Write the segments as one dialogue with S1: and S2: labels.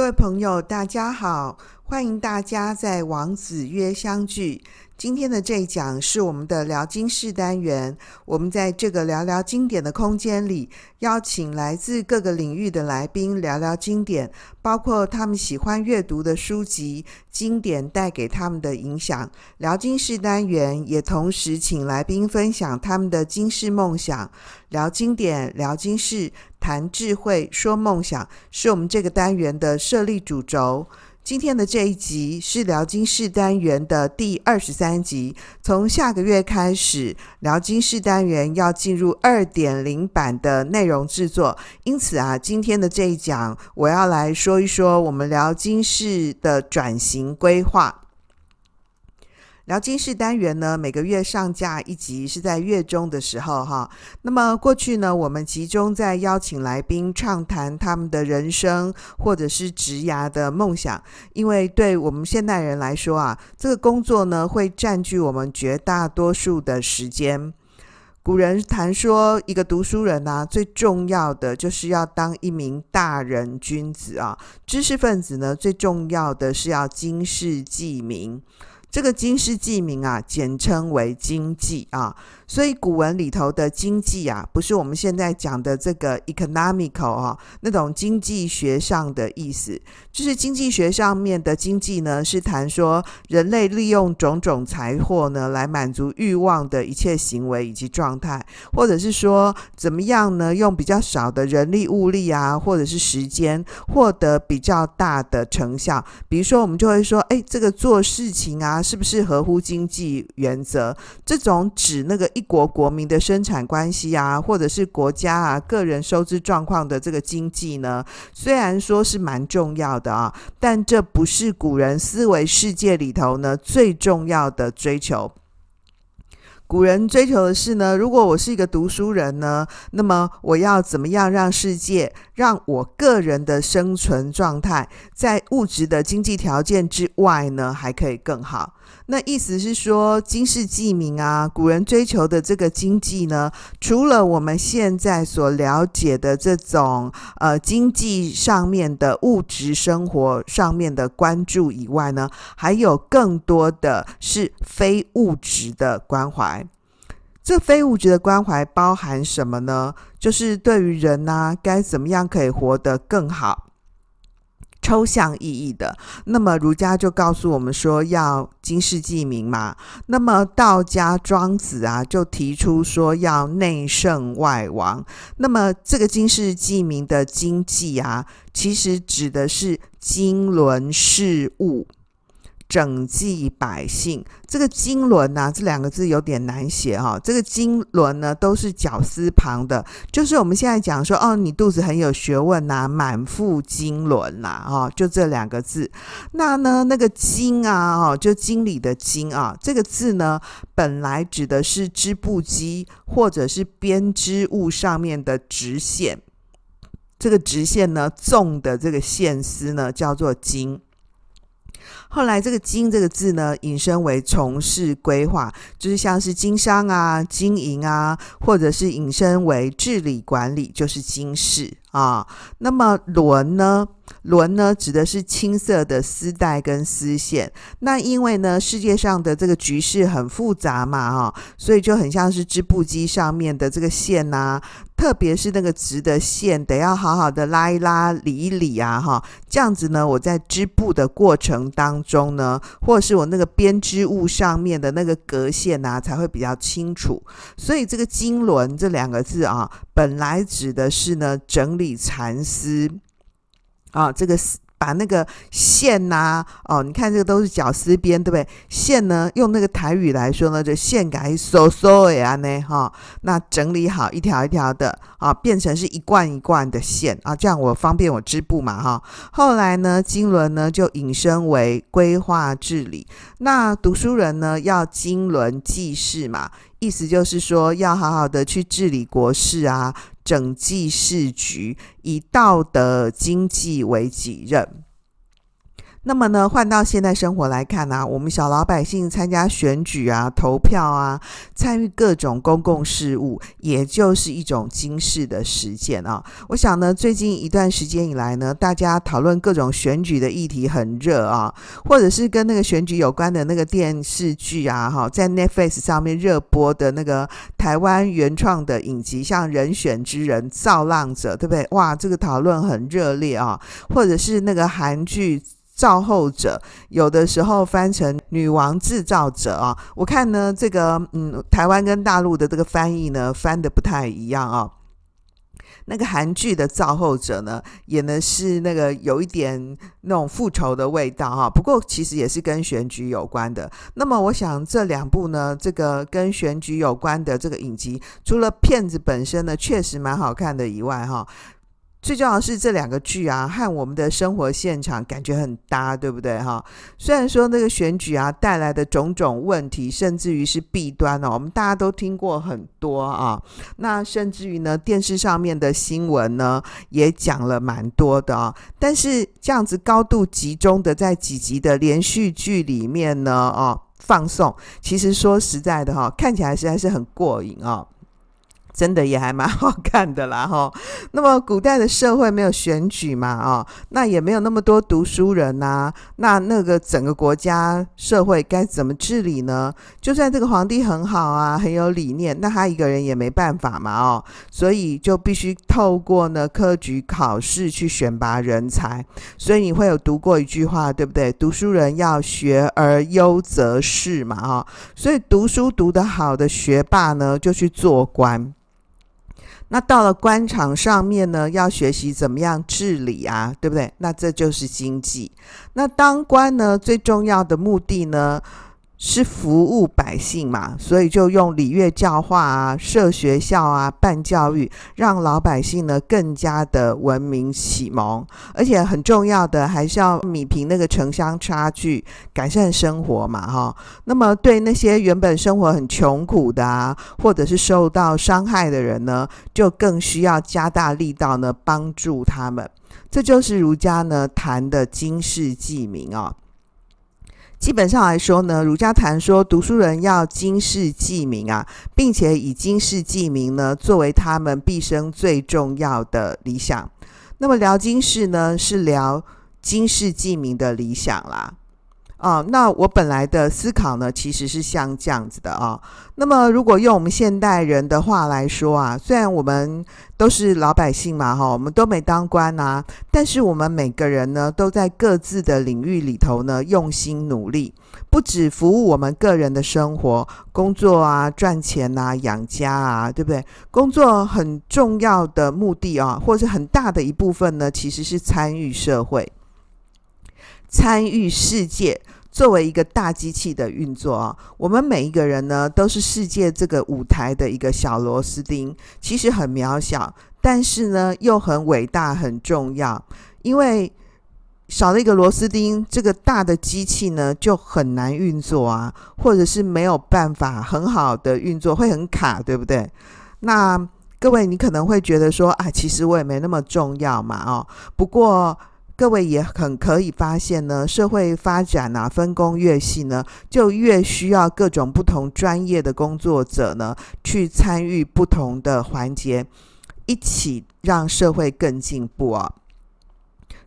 S1: 各位朋友，大家好，欢迎大家在王子约相聚。今天的这一讲是我们的聊经室单元。我们在这个聊聊经典的空间里，邀请来自各个领域的来宾聊聊经典，包括他们喜欢阅读的书籍、经典带给他们的影响。聊经室单元也同时请来宾分享他们的经世梦想。聊经典，聊经室，谈智慧，说梦想，是我们这个单元的设立主轴。今天的这一集是辽金市单元的第二十三集。从下个月开始，辽金市单元要进入二点零版的内容制作，因此啊，今天的这一讲我要来说一说我们辽金市的转型规划。聊经室单元呢，每个月上架一集，是在月中的时候哈。那么过去呢，我们集中在邀请来宾畅谈他们的人生或者是职涯的梦想，因为对我们现代人来说啊，这个工作呢会占据我们绝大多数的时间。古人谈说，一个读书人啊，最重要的就是要当一名大人君子啊。知识分子呢，最重要的是要经世济民。这个金氏记名啊，简称为金记啊。所以古文里头的经济啊，不是我们现在讲的这个 economical 啊，那种经济学上的意思，就是经济学上面的经济呢，是谈说人类利用种种财货呢，来满足欲望的一切行为以及状态，或者是说怎么样呢，用比较少的人力物力啊，或者是时间，获得比较大的成效。比如说，我们就会说，哎，这个做事情啊，是不是合乎经济原则？这种指那个。一国国民的生产关系啊，或者是国家啊个人收支状况的这个经济呢，虽然说是蛮重要的啊，但这不是古人思维世界里头呢最重要的追求。古人追求的是呢，如果我是一个读书人呢，那么我要怎么样让世界，让我个人的生存状态，在物质的经济条件之外呢，还可以更好。那意思是说，经世济民啊，古人追求的这个经济呢，除了我们现在所了解的这种呃经济上面的物质生活上面的关注以外呢，还有更多的是非物质的关怀。这非物质的关怀包含什么呢？就是对于人啊，该怎么样可以活得更好。抽象意义的，那么儒家就告诉我们说要经世济民嘛。那么道家庄子啊就提出说要内圣外王。那么这个经世济民的经济啊，其实指的是经纶事务。整济百姓，这个经纶呐、啊，这两个字有点难写哈、哦。这个经纶呢，都是绞丝旁的，就是我们现在讲说，哦，你肚子很有学问呐、啊，满腹经纶呐，哦，就这两个字。那呢，那个经啊，哦，就经理的经啊，这个字呢，本来指的是织布机或者是编织物上面的直线，这个直线呢，纵的这个线丝呢，叫做经。后来，这个“经”这个字呢，引申为从事规划，就是像是经商啊、经营啊，或者是引申为治理管理，就是经事啊。那么“轮”呢？纶呢，指的是青色的丝带跟丝线。那因为呢，世界上的这个局势很复杂嘛，哈，所以就很像是织布机上面的这个线呐、特别是那个直的线，得要好好的拉一拉、理一理啊，哈，这样子呢，我在织布的过程当中呢，或者是我那个编织物上面的那个格线啊，才会比较清楚。所以这个“经纶”这两个字啊，本来指的是呢，整理蚕丝。啊，这个把那个线呐、哦，你看这个都是绞丝边，对不对？线呢，用那个台语来说呢，就线改收收呀呢，哈，那整理好一条一条的啊，变成是一贯一贯的线啊，这样我方便我织布嘛，哈。后来呢，经纶呢就引申为规划治理。那读书人呢要经纶济世嘛，意思就是说要好好的去治理国事啊。整济市局，以道德经济为己任。那么呢，换到现代生活来看啊，我们小老百姓参加选举啊、投票啊，参与各种公共事务，也就是一种经世的实践啊。我想呢，最近一段时间以来呢，大家讨论各种选举的议题很热啊，或者是跟那个选举有关的那个电视剧啊，哈，在 Netflix 上面热播的那个台湾原创的影集，像《人选之人》《造浪者》，对不对？哇，这个讨论很热烈啊，或者是那个韩剧。造后者有的时候翻成女王制造者啊，我看呢这个嗯，台湾跟大陆的这个翻译呢翻得不太一样啊。那个韩剧的造后者呢，演的是那个有一点那种复仇的味道哈，不过其实也是跟选举有关的。那么我想这两部呢，这个跟选举有关的这个影集，除了片子本身呢确实蛮好看的以外哈。最重要的是这两个剧啊，和我们的生活现场感觉很搭，对不对哈？虽然说那个选举啊带来的种种问题，甚至于是弊端哦，我们大家都听过很多啊。那甚至于呢，电视上面的新闻呢也讲了蛮多的啊。但是这样子高度集中的在几集的连续剧里面呢，哦，放送，其实说实在的哈，看起来实在是很过瘾啊。真的也还蛮好看的啦，哈。那么古代的社会没有选举嘛，啊，那也没有那么多读书人呐，那那个整个国家社会该怎么治理呢？就算这个皇帝很好啊，很有理念，那他一个人也没办法嘛，哦，所以就必须透过呢科举考试去选拔人才。所以你会有读过一句话，对不对？读书人要学而优则仕嘛，哈。所以读书读得好的学霸呢，就去做官。那到了官场上面呢，要学习怎么样治理啊，对不对？那这就是经济。那当官呢，最重要的目的呢，是服务百姓嘛，所以就用礼乐教化啊，设学校啊，办教育，让老百姓呢更加的文明启蒙，而且很重要的还是要弭平那个城乡差距，改善生活嘛，哈。那么对那些原本生活很穷苦的啊，或者是受到伤害的人呢，就更需要加大力道呢帮助他们。这就是儒家呢谈的经世济民啊。基本上来说呢，儒家谈说读书人要经世济民啊，并且以经世济民呢作为他们毕生最重要的理想。那么聊经世呢，是聊经世济民的理想啦。啊，那我本来的思考呢，其实是像这样子的啊、那么，如果用我们现代人的话来说啊，虽然我们都是老百姓嘛，哈，我们都没当官啊，但是我们每个人呢，都在各自的领域里头呢，用心努力，不止服务我们个人的生活、工作啊、赚钱啊、养家啊，对不对？工作很重要的目的啊，或者很大的一部分呢，其实是参与社会。参与世界，作为一个大机器的运作啊，我们每一个人呢，都是世界这个舞台的一个小螺丝钉，其实很渺小，但是呢，又很伟大、很重要。因为少了一个螺丝钉，这个大的机器呢，就很难运作啊，或者是没有办法很好的运作，会很卡，对不对？那各位，你可能会觉得说，啊，其实我也没那么重要嘛，哦，不过。各位也很可以发现呢，社会发展啊，分工越细呢，就越需要各种不同专业的工作者呢，去参与不同的环节，一起让社会更进步啊。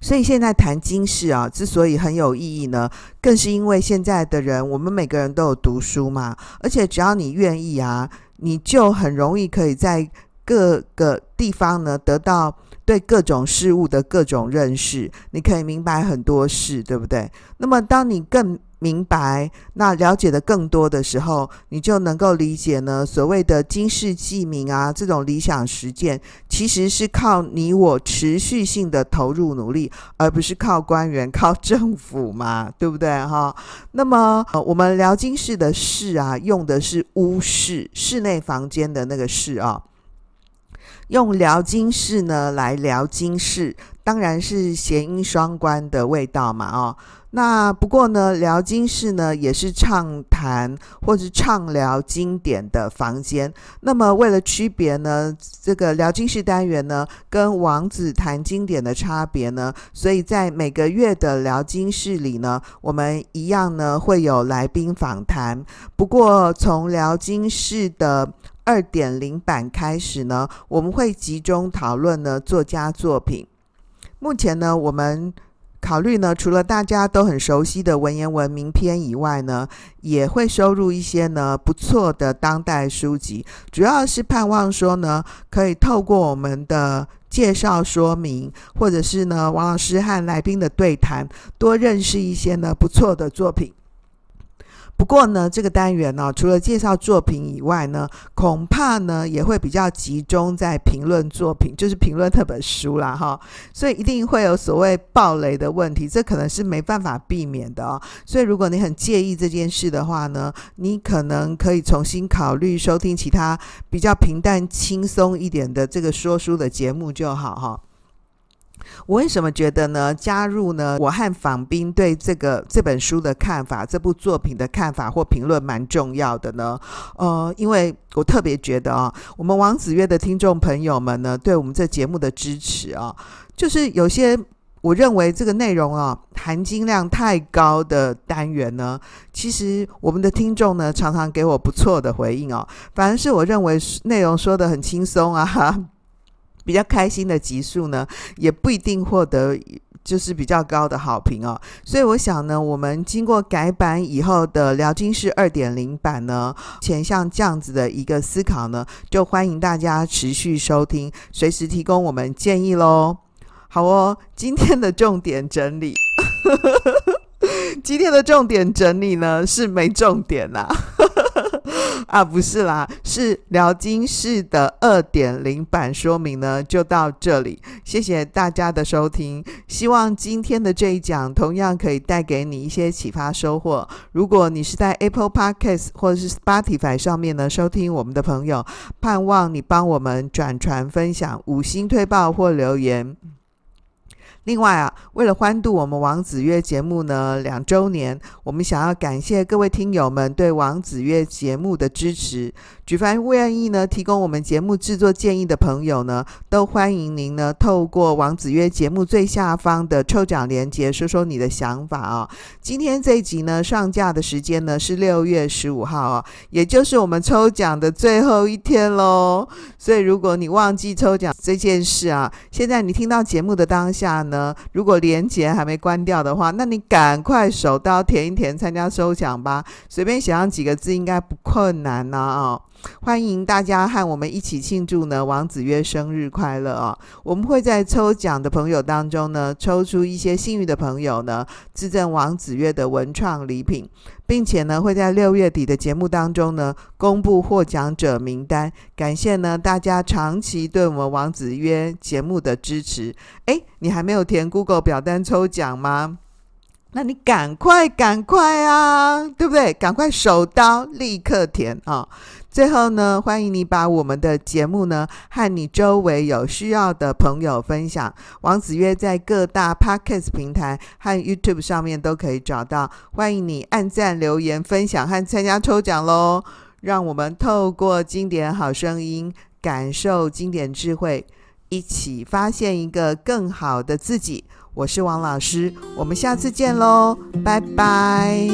S1: 所以现在谈经世啊，之所以很有意义呢，更是因为现在的人，我们每个人都有读书嘛，而且只要你愿意啊，你就很容易可以在各个地方呢得到。对各种事物的各种认识，你可以明白很多事，对不对？那么，当你更明白、那了解的更多的时候，你就能够理解呢，所谓的经世济民啊，这种理想实践，其实是靠你我持续性的投入努力，而不是靠官员、靠政府嘛，对不对？哈。那么，我们聊经世的世啊，用的是屋室，室内房间的那个室啊。用疗经世呢来疗经世，当然是谐音双关的味道嘛，哦，那不过呢，聊经室呢也是畅谈或是畅聊经典的房间。那么为了区别呢，这个聊经室单元呢跟王子谈经典的差别呢，所以在每个月的聊经室里呢，我们一样呢会有来宾访谈。不过从聊经室的二点零版开始呢，我们会集中讨论呢作家作品。目前呢，我们考虑呢，除了大家都很熟悉的文言文名篇以外呢，也会收入一些呢不错的当代书籍，主要是盼望说呢，可以透过我们的介绍说明，或者是呢王老师和来宾的对谈，多认识一些呢不错的作品。不过呢，这个单元呢，除了介绍作品以外呢，恐怕呢也会比较集中在评论作品，就是评论这本书啦，哈。所以一定会有所谓爆雷的问题，这可能是没办法避免的哦。所以如果你很介意这件事的话呢，你可能可以重新考虑收听其他比较平淡轻松一点的这个说书的节目就好哈。我为什么觉得呢？加入呢，我和访宾对这个这本书的看法、这部作品的看法或评论蛮重要的呢？呃，因为我特别觉得啊，我们王子曰的听众朋友们呢，对我们这节目的支持啊，就是有些我认为这个内容啊，含金量太高的单元呢，其实我们的听众呢，常常给我不错的回应哦。反而是我认为内容说得很轻松啊。比较开心的集数呢，也不一定获得就是比较高的好评哦。所以我想呢，我们经过改版以后的聊经室二点零版呢，前像这样子的一个思考呢，就欢迎大家持续收听，随时提供我们建议喽。好哦，今天的重点整理，今天的重点整理呢是没重点啦。啊不是啦，是辽金市的二点零版说明呢，就到这里。谢谢大家的收听，希望今天的这一讲同样可以带给你一些启发收获。如果你是在 Apple Podcast 或者是 Spotify 上面呢收听我们的朋友，盼望你帮我们转传分享、五星推报或留言。另外啊，为了欢度我们王子曰节目呢两周年，我们想要感谢各位听友们对王子曰节目的支持。举凡愿意呢提供我们节目制作建议的朋友呢，都欢迎您呢透过王子曰节目最下方的抽奖连接说说你的想法啊、今天这一集呢上架的时间呢是六月十五号啊、也就是我们抽奖的最后一天喽。所以如果你忘记抽奖这件事啊，现在你听到节目的当下呢，如果连接还没关掉的话，那你赶快手刀填一填参加抽奖吧，随便写上几个字应该不困难呐啊、哦。欢迎大家和我们一起庆祝呢，王子曰生日快乐啊！我们会在抽奖的朋友当中呢，抽出一些幸运的朋友呢，致赠王子曰的文创礼品，并且呢，会在六月底的节目当中呢，公布获奖者名单。感谢呢大家长期对我们王子曰节目的支持。诶，你还没有填 Google 表单抽奖吗？那你赶快赶快啊，对不对？赶快手刀立刻填啊！最后呢，欢迎你把我们的节目呢和你周围有需要的朋友分享。王子曰在各大 Podcast 平台和 YouTube 上面都可以找到。欢迎你按赞、留言、分享和参加抽奖喽！让我们透过经典好声音，感受经典智慧，一起发现一个更好的自己。我是王老师，我们下次见喽，拜拜。